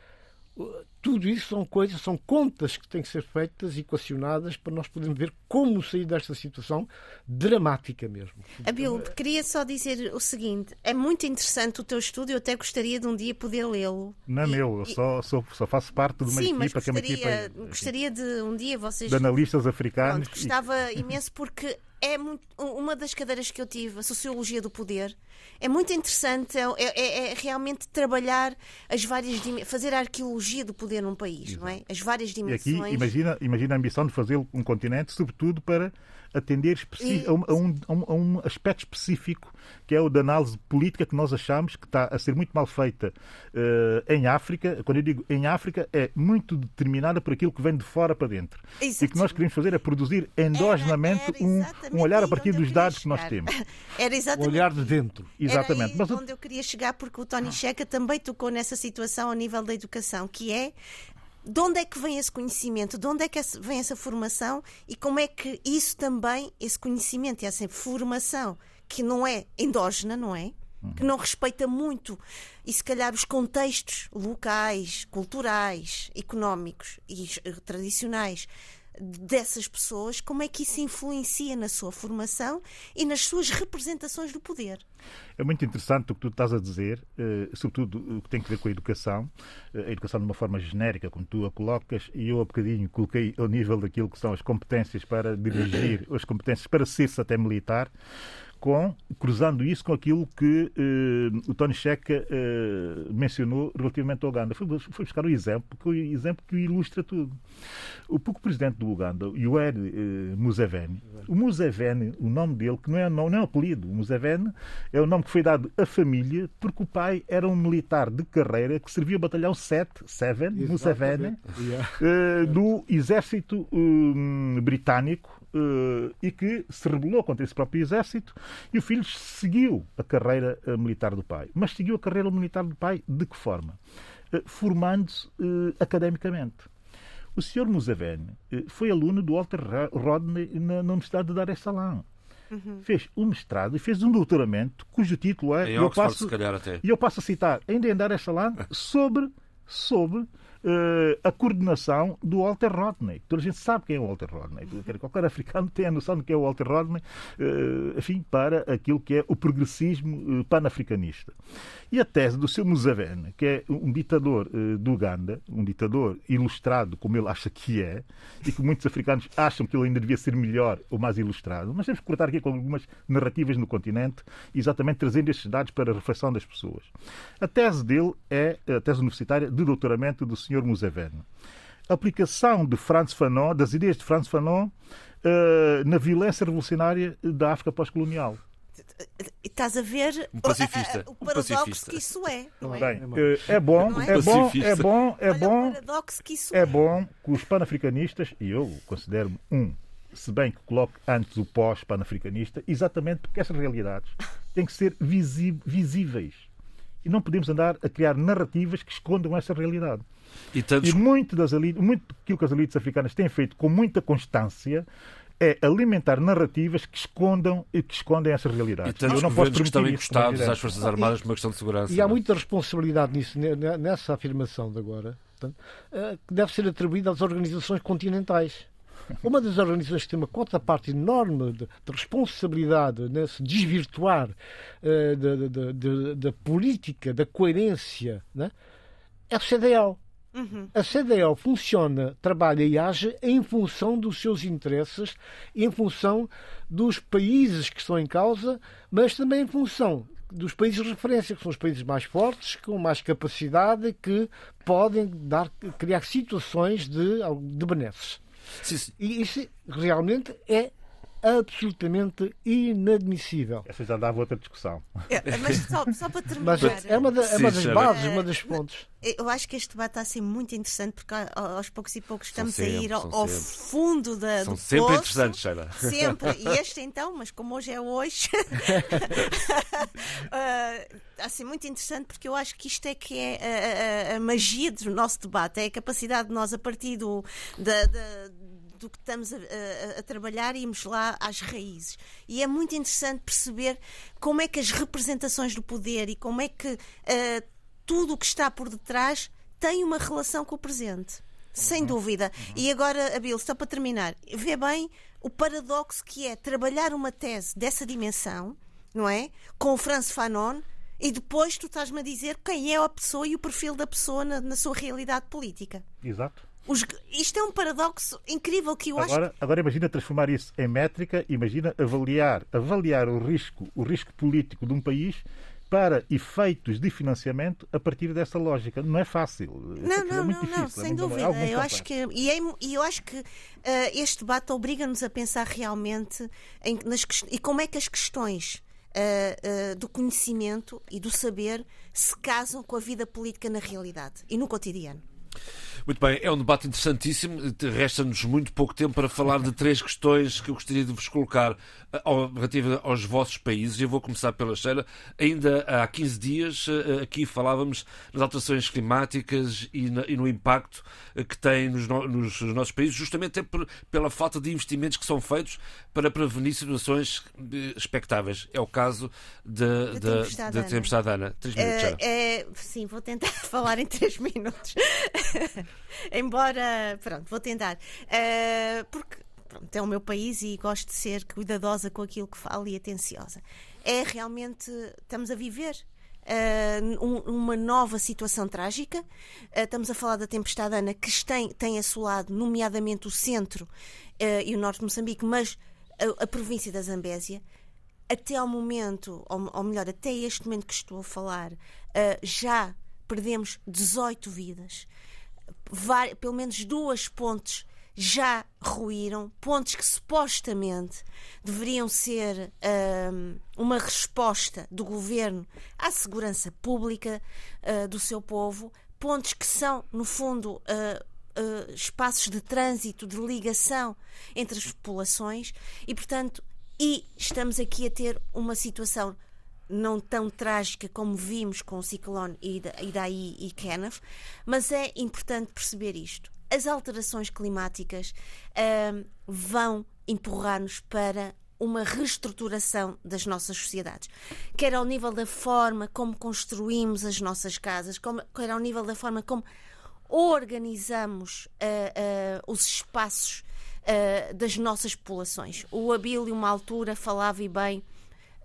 tudo isso são coisas, são contas que têm que ser feitas, equacionadas, para nós podermos ver como sair desta situação dramática mesmo. Abil, queria só dizer o seguinte: é muito interessante o teu estudo, eu até gostaria de um dia poder lê-lo. Não é meu, eu e... só, só, só, faço parte de uma Sim, equipa que é uma equipa. Gostaria de um dia vocês. De analistas africanos. Pronto, gostava e... imenso porque é muito, uma das cadeiras que eu tive, a Sociologia do Poder, é muito interessante, é, é, é, é realmente trabalhar as várias fazer a arqueologia do poder num país, Exato. não é? As várias dimensões. E aqui imagina, imagina a ambição de fazer um continente, sobretudo para atender e... a, um, a, um, a, um, aspecto específico que é o da análise política que nós achamos que está a ser muito mal feita uh, em África. Quando eu digo em África, é muito determinada por aquilo que vem de fora para dentro. Exatamente. E o que nós queremos fazer é produzir endogenamente era, era um, um olhar a partir dos dados que nós temos. Era exatamente. O olhar de dentro. Exatamente. Era Mas onde eu queria chegar, porque o Tony Checa também tocou nessa situação ao nível da educação, que é de onde é que vem esse conhecimento, de onde é que vem essa formação e como é que isso também, esse conhecimento e essa formação, que não é endógena, não é? Que não respeita muito e se calhar os contextos locais, culturais, económicos e tradicionais dessas pessoas, como é que isso influencia na sua formação e nas suas representações do poder. É muito interessante o que tu estás a dizer, eh, sobretudo o que tem a ver com a educação, eh, a educação de uma forma genérica, como tu a colocas, e eu há bocadinho coloquei ao nível daquilo que são as competências para dirigir, as competências para ser-se até militar com, cruzando isso com aquilo que uh, o Tony Checa uh, mencionou relativamente ao Uganda. Foi, foi buscar o exemplo, que o exemplo que ilustra tudo. O pouco presidente do Uganda, Yoweri uh, Museveni, o Museveni, o nome dele, que não é, não, não é um apelido, o Museveni é o nome que foi dado à família porque o pai era um militar de carreira que servia o batalhão 7, 7 Museveni, yeah. do exército britânico uh, e que se rebelou contra esse próprio exército e o filho seguiu a carreira uh, militar do pai. Mas seguiu a carreira militar do pai de que forma? Uh, Formando-se academicamente. O Sr. Museveni foi aluno do Walter Rodney na, na Universidade de Dar es Salaam. Uhum. Fez um mestrado e fez um doutoramento cujo título é. Em eu Oxford, passo, se calhar até. E eu passo a citar, ainda em Dar es Salaam, sobre, sobre uh, a coordenação do Walter Rodney. Toda a gente sabe quem é o Walter Rodney. Qualquer africano tem a noção de quem é o Walter Rodney, uh, enfim, para aquilo que é o progressismo uh, panafricanista. E a tese do seu Museveni, que é um ditador uh, do Uganda, um ditador ilustrado como ele acha que é, e que muitos africanos acham que ele ainda devia ser melhor ou mais ilustrado, mas temos que cortar aqui com algumas narrativas no continente, exatamente trazendo estes dados para a reflexão das pessoas. A tese dele é a tese universitária de doutoramento do Sr. Museveni. A aplicação de Franz Fanon, das ideias de Franz Fanon, uh, na violência revolucionária da África pós-colonial estás a ver um pacifista. o, paradoxo um pacifista. que isso é. Não é? Bem, é, bom, é? é bom, é bom, é bom, que isso é, é bom que os panafricanistas, e eu considero-me um, se bem que coloque antes o pós-panafricanista, exatamente porque essas realidades têm que ser visíveis. E não podemos andar a criar narrativas que escondam essa realidade. E, tantos... e muito, das elites, muito daquilo que as elites africanas têm feito com muita constância é alimentar narrativas que escondam e que escondem essessa realidade. E tantos não governos que estão encostados às Forças Armadas por uma questão de segurança. E há é? muita responsabilidade nisso, nessa afirmação de agora, eh, que deve ser atribuída às organizações continentais. Uma das organizações que tem uma contraparte enorme de, de responsabilidade nesse desvirtuar uh, da política, da coerência, né? é o CDL. Uhum. A CDL funciona, trabalha e age em função dos seus interesses, em função dos países que estão em causa, mas também em função dos países de referência, que são os países mais fortes, com mais capacidade, que podem dar, criar situações de, de benesses. E isso realmente é absolutamente inadmissível. Essa já dava outra discussão. É, mas só, só, para terminar. Mas é uma, da, é uma das bases, uma das pontos. Eu acho que este debate está a ser muito interessante porque aos poucos e poucos estamos sempre, a ir ao, ao fundo da, são do sempre poço. interessantes, Sheila. Sempre. E este então, mas como hoje é hoje, uh, está a ser muito interessante porque eu acho que isto é que é a, a, a magia do nosso debate, é a capacidade de nós, a partir do, da, da do que estamos a, a, a, trabalhar e irmos lá às raízes. E é muito interessante perceber como é que as representações do poder e como é que uh, tudo o que está por detrás tem uma relação com o presente. Sem uhum. dúvida. Uhum. E agora, Abil, só para terminar, vê bem o paradoxo que é trabalhar uma tese dessa dimensão, não é? Com o Franz Fanon, e depois tu estás-me a dizer quem é a pessoa e o perfil da pessoa na, na sua realidade política. Exato. Os, isto é um paradoxo incrível que eu agora, acho. Agora imagina transformar isso em métrica, imagina avaliar, avaliar o risco, o risco político de um país para efeitos de financiamento a partir dessa lógica. Não é fácil. Não, é não, não, não, sem dúvida. eu acho que, e, é, e eu acho que uh, este debate obriga-nos a pensar realmente em, nas, e como é que as questões uh, uh, do conhecimento e do saber se casam com a vida política na realidade e no cotidiano. Muito bem, é um debate interessantíssimo. Resta-nos muito pouco tempo para falar de três questões que eu gostaria de vos colocar eh, relativa aos vossos países. Eu vou começar pela Sheila. Ainda há 15 dias eh, aqui falávamos nas alterações climáticas e, no impacto eh, que têm nos, nos nossos países, justamente por, pela falta de investimentos que são feitos para prevenir situações expectáveis. É o caso da tempestade, de, de tempestade Ana. Três minutos, uh, é, sim, vou tentar falar em três minutos. Embora, pronto, vou tentar. Uh, porque pronto, é o meu país e gosto de ser cuidadosa com aquilo que falo e atenciosa. É realmente, estamos a viver Uh, um, uma nova situação trágica. Uh, estamos a falar da tempestade Ana, que tem, tem assolado, nomeadamente, o centro uh, e o norte de Moçambique, mas a, a, província da Zambésia. Até ao momento, ou, ou, melhor, até este momento que estou a falar, já perdemos 18 vidas pelo menos duas pontes já ruíram, pontos que supostamente deveriam ser um, uma resposta do governo à segurança pública uh, do seu povo, pontos que são, no fundo, uh, uh, espaços de trânsito, de ligação entre as populações e, portanto, e estamos aqui a ter uma situação não tão trágica como vimos com o ciclone Idaí e Kenneth, mas é importante perceber isto. As alterações climáticas uh, vão empurrar-nos para uma reestruturação das nossas sociedades, quer ao nível da forma como construímos as nossas casas, como, quer ao nível da forma como organizamos uh, uh, os espaços uh, das nossas populações. O Abílio, uma altura, falava e bem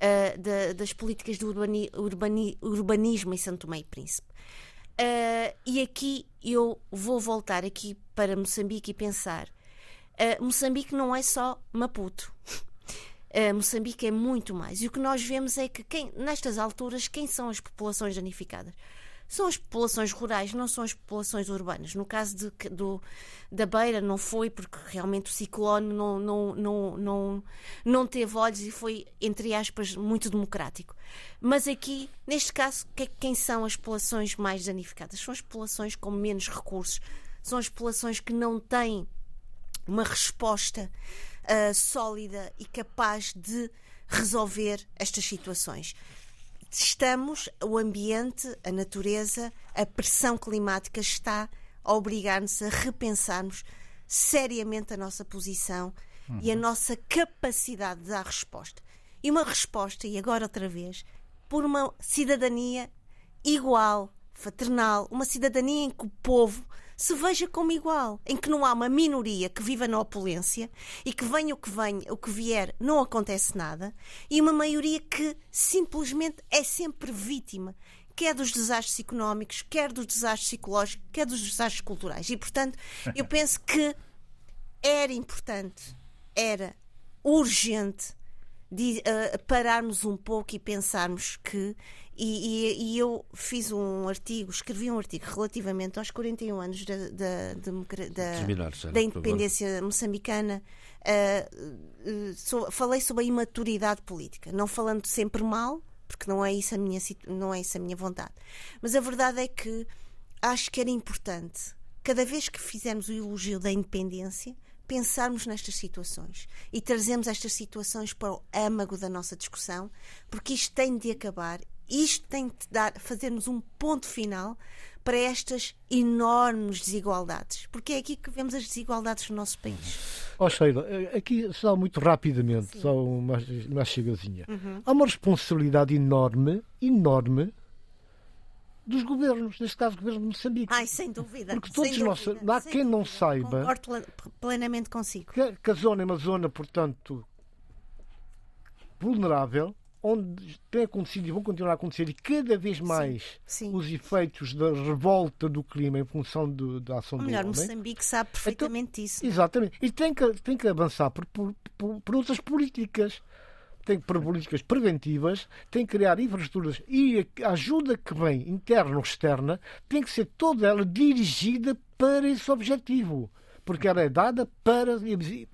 uh, das políticas do urbani, urbani, urbanismo em Santo Tomé e Príncipe. Uh, e aqui eu vou voltar aqui para Moçambique e pensar. Uh, Moçambique não é só Maputo. Uh, Moçambique é muito mais. E o que nós vemos é que quem, nestas alturas, quem são as populações danificadas? São as populações rurais, não são as populações urbanas. No caso de, do, da Beira, não foi, porque realmente o ciclone não, não, não, não, não teve olhos e foi, entre aspas, muito democrático. Mas aqui, neste caso, quem são as populações mais danificadas? São as populações com menos recursos, são as populações que não têm uma resposta uh, sólida e capaz de resolver estas situações estamos, o ambiente, a natureza, a pressão climática está a obrigar-nos a repensarmos seriamente a nossa posição uhum. e a nossa capacidade de dar resposta. E uma resposta, e agora outra vez, por uma cidadania igual, fraternal, uma cidadania em que o povo se veja como igual, em que não há uma minoria que viva na opulência e que venha o que venha, o que vier, não acontece nada, e uma maioria que simplesmente é sempre vítima, quer dos desastres económicos, quer dos desastres psicológicos, quer dos desastres culturais. E, portanto, eu penso que era importante, era urgente de, uh, pararmos um pouco e pensarmos que. E, e, e, eu fiz um artigo, escrevi um artigo relativamente aos 41 anos da, da, da, da independência moçambicana. Uh, uh, so, falei sobre a imaturidade política, não falando sempre mal, porque não é isso a minha, não é isso a minha vontade. Mas a verdade é que acho que era importante, cada vez que fizermos o elogio da independência, pensarmos nestas situações e trazemos estas situações para o âmago da nossa discussão, porque isto tem de acabar, isto tem de dar, fazermos um ponto final para estas enormes desigualdades, porque é aqui que vemos as desigualdades no nosso país. Ó oh, Sheila, aqui só muito rapidamente, Sim. só uma, uma chegazinha. Uhum. Há uma responsabilidade enorme, enorme, dos governos, neste caso o governo de Moçambique. Ai, sem dúvida. Porque todos nós, há quem não saiba. Concordo plenamente consigo. Que, que a zona é uma zona, portanto, vulnerável, onde tem acontecido e vão continuar a acontecer, e cada vez mais sim, sim. os efeitos da revolta do clima em função do, da ação Ou melhor, do homem. Moçambique sabe então, perfeitamente então, isso. É? Exatamente. E tem que, tem que avançar por, por, por, por outras políticas tem que pôr políticas preventivas, tem que criar infraestruturas e a ajuda que vem, interna ou externa, tem que ser toda ela dirigida para esse objetivo porque ela é dada para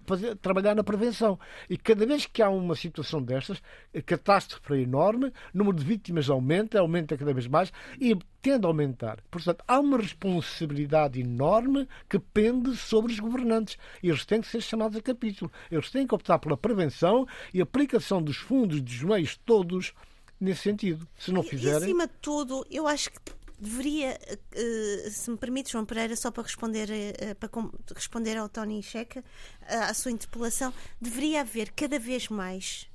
fazer, trabalhar na prevenção. E cada vez que há uma situação destas, a catástrofe é enorme, o número de vítimas aumenta, aumenta cada vez mais e tende a aumentar. Portanto, há uma responsabilidade enorme que pende sobre os governantes. Eles têm que ser chamados a capítulo. Eles têm que optar pela prevenção e aplicação dos fundos, dos meios todos nesse sentido. Se não fizerem. E, acima de tudo, eu acho que deveria, uh, se me permite, João Pereira, só para responder, uh, para responder ao Tony Checa, uh, à sua interpelação, deveria haver cada vez mais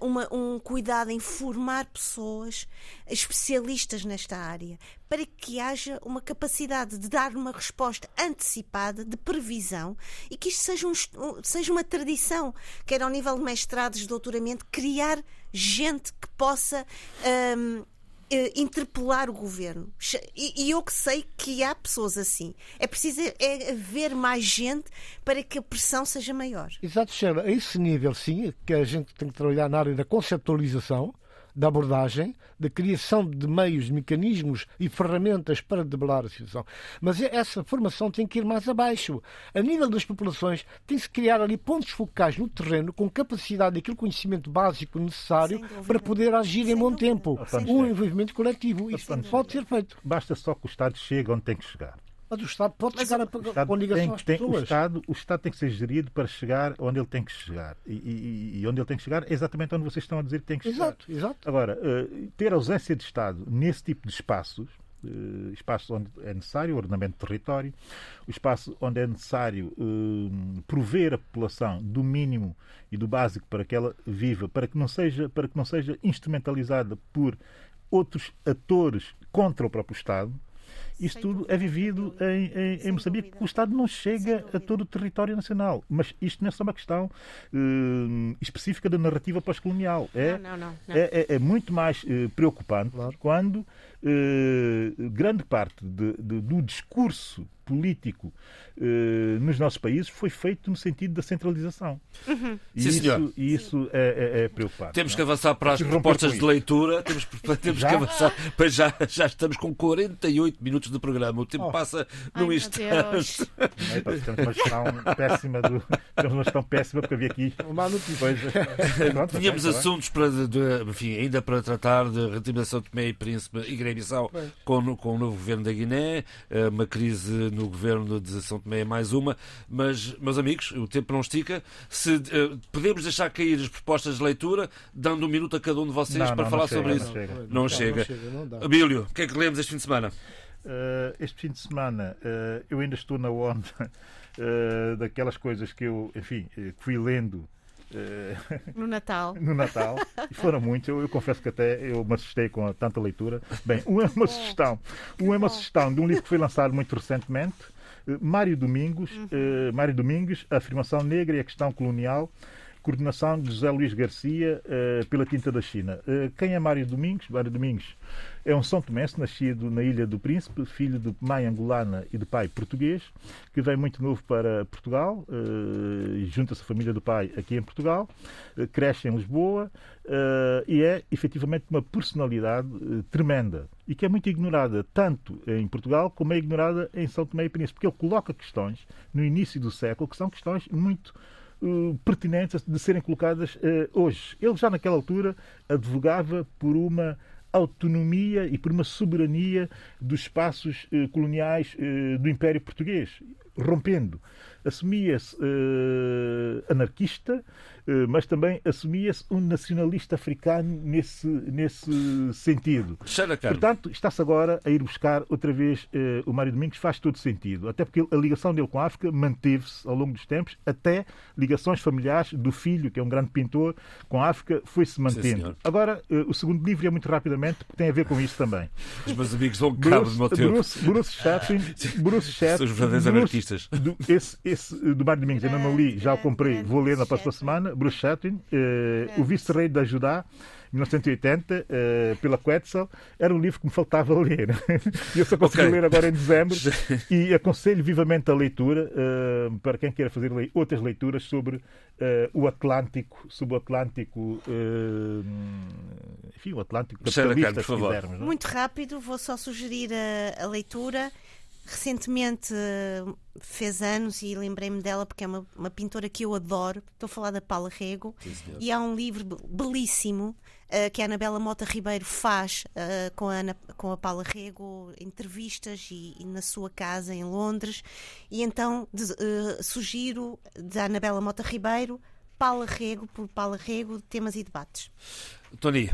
uma, um cuidado em formar pessoas especialistas nesta área, para que haja uma capacidade de dar uma resposta antecipada, de previsão, e que isto seja, um, seja uma tradição, quer ao nível de mestrados, de doutoramento, criar gente que possa. Um, Uh, interpelar o governo. E, e, eu que sei que há pessoas assim. É preciso é haver mais gente para que a pressão seja maior. Exato, Sheila. A esse nível, sim, que a gente tem que trabalhar na área da conceptualização da abordagem, da criação de meios, mecanismos e ferramentas para debelar a situação. Mas essa formação tem que ir mais abaixo. A nível das populações, tem-se criar ali pontos focais no terreno com capacidade daquele conhecimento básico necessário para poder agir Sem em bom dúvida. tempo. Um envolvimento coletivo. Isso pode ser feito. Basta só que o Estado chegue onde tem que chegar. Mas o Estado pode Mas chegar a, Estado com ligação tem, às tem, pessoas. O Estado, o Estado tem que ser gerido para chegar onde ele tem que chegar. E, e, e, onde ele tem que chegar é exatamente onde vocês estão a dizer que tem que chegar. Exato, exato. Agora, uh, ter ausência de Estado nesse tipo de espaços, uh, espaços onde é necessário o ordenamento do território, o espaço onde é necessário uh, prover a população do mínimo e do básico para que ela viva, para que não seja, para que não seja instrumentalizada por outros atores contra o próprio Estado, isso tudo é vivido em, em, em Moçambique, porque o Estado não chega a todo o território nacional. Mas isto não é só uma questão uh, específica da narrativa pós-colonial. É, não, não, não, é, é, é, muito mais uh, preocupante claro. quando uh, grande parte de, de, do discurso político eh, nos nossos países foi feito no sentido da centralização. Uhum. E Sim, isso, senhor. E isso é, é, é, preocupante. Temos não? que avançar para as propostas de leitura. Temos, temos que avançar. Pois já, já estamos com 48 minutos de programa. O tempo oh. passa num instante. Temos uma gestão péssima. Do, temos uma gestão péssima porque havia aqui. Uma notícia. Tínhamos é, assuntos para, de, enfim, ainda para tratar de retimização de Tomé e Príncipe e Guiné-Bissau com, com o novo governo da Guiné, eh, uma crise no governo de São Tomé é mais uma, mas, meus amigos, o tempo não estica. Se uh, podemos deixar cair as propostas de leitura, dando um minuto a cada um de vocês não, para não, falar não sobre chega, isso. Não chega. chega. Abílio, o que é que lemos este fim de semana? Uh, este fim de semana uh, eu ainda estou na onda daquelas coisas que eu, enfim, fui lendo No Natal. no Natal. E foram muitos. Eu, eu, confesso que até eu me assustei com tanta leitura. Bem, um é uma sugestão. Um é uma sugestão de um livro que foi lançado muito recentemente. Mário Domingos, uhum. Mário Domingos, A Afirmação Negra e a Questão Colonial, coordenação de José Luís Garcia pela Tinta da China. Quem é Mário Domingos? Mário Domingos é um São Tomense, nascido na Ilha do Príncipe, filho de mãe angolana e de pai português, que vem muito novo para Portugal uh, e junta-se à família do pai aqui em Portugal, cresce em Lisboa e é efetivamente uma personalidade tremenda e que é muito ignorada tanto em Portugal como é ignorada em São Tomé e Príncipe, porque ele coloca questões no início do século que são questões muito pertinentes de serem colocadas hoje. Ele já naquela altura advogava por uma autonomia e por uma soberania dos espaços uh, coloniais do Império Português, rompendo. Assumia-se anarquista, eh, mas também assumia-se um nacionalista africano nesse, nesse sentido. Portanto, está-se agora a ir buscar outra vez eh, o Mário Domingos, faz todo sentido, até porque a ligação dele com a África manteve-se ao longo dos tempos, até ligações familiares do filho, que é um grande pintor, com a África, foi-se mantendo. Sim, agora, eh, o segundo livro é muito rapidamente, porque tem a ver com isso também. Os meus amigos vão cabo do meu tempo. Bruce, Bruce Chaplin, Bruce Chaplin, São os verdadeiros anarquistas. Do, esse, esse do Mário Domingos, ainda não li, já o comprei, vou ler na próxima semana. Bruce eh, o vice-rei da Judá, 1980, eh, pela Quetzal, era um livro que me faltava ler. e eu só consegui okay. ler agora em dezembro e aconselho vivamente a leitura eh, para quem queira fazer le outras leituras sobre eh, o Atlântico, sobre o Atlântico, enfim, o Atlântico capitalista, se quisermos. Não? É? Muito rápido, vou só sugerir a, a leitura recentemente fez anos e lembrei-me dela porque é uma, uma, pintora que eu adoro. Estou a falar da Paula Rego. Sim, e há um livro belíssimo uh, que a Anabela Mota Ribeiro faz uh, com, a Ana, com a Paula Rego, entrevistas e, e, na sua casa em Londres. E então de, uh, sugiro da Anabela Mota Ribeiro, Paula Rego, por Paula Rego, temas e debates. Tony,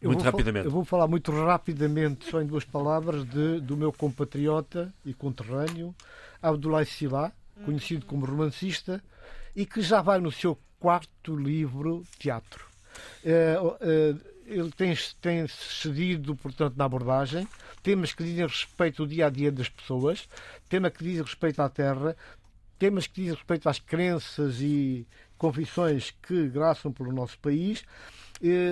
eu muito rapidamente. Eu vou falar muito rapidamente, só em duas palavras, de, do meu compatriota e conterrâneo, Abdullah Sila, conhecido como romancista, e que já vai no seu quarto livro, Teatro. É, é, ele tem, tem cedido, portanto, na abordagem, temas que dizem respeito ao dia a dia das pessoas, temas que dizem respeito à terra, temas que dizem respeito às crenças e confissões que graçam pelo nosso país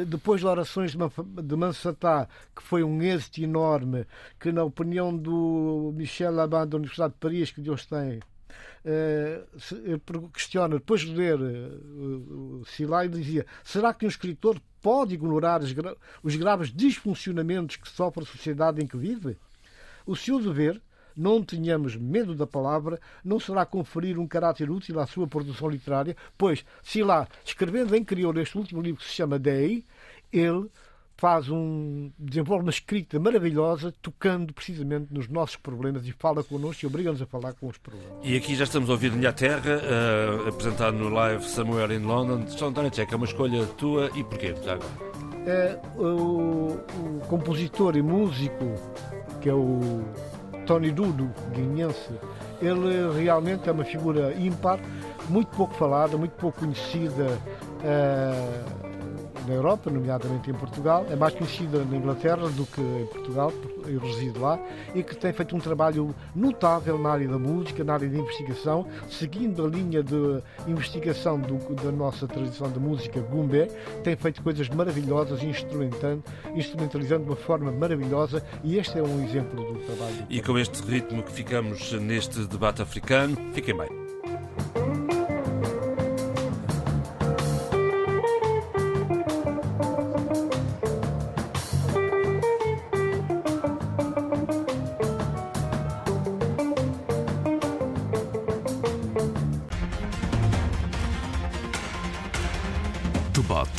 depois de orações de Mansatá, que foi um êxito enorme, que na opinião do Michel Laban da Universidade de Paris, que Deus tem, eh, questiona, depois de ler uh, Silai, dizia: será que um escritor pode ignorar os graves disfuncionamentos que sofre a sociedade em que vive? O seu dever não tenhamos medo da palavra, não será conferir um caráter útil à sua produção literária, pois, se lá, escrevendo em crioulo este último livro que se chama Dei, ele faz um desenvolve uma escrita maravilhosa tocando precisamente nos nossos problemas e fala connosco e obriga-nos a falar com os problemas. E aqui já estamos a ouvir Minha Terra, uh, apresentado no live Somewhere in London. São António Tcheca, é uma escolha tua e porquê? Já É, o, o compositor e músico que é o Tony Dudo, guineense, ele realmente é uma figura ímpar, muito pouco falada, muito pouco conhecida uh, na Europa, nomeadamente em Portugal. É mais conhecida na Inglaterra do que em Portugal, eu resido lá, e que tem feito um trabalho notável na área da música, na área de investigação, seguindo a linha de investigação do, da nossa tradição de música Gumbé, tem feito coisas maravilhosas, instrumentando, instrumentalizando de uma forma maravilhosa, e este é um exemplo do trabalho. E com este ritmo que ficamos neste debate africano, fiquem bem.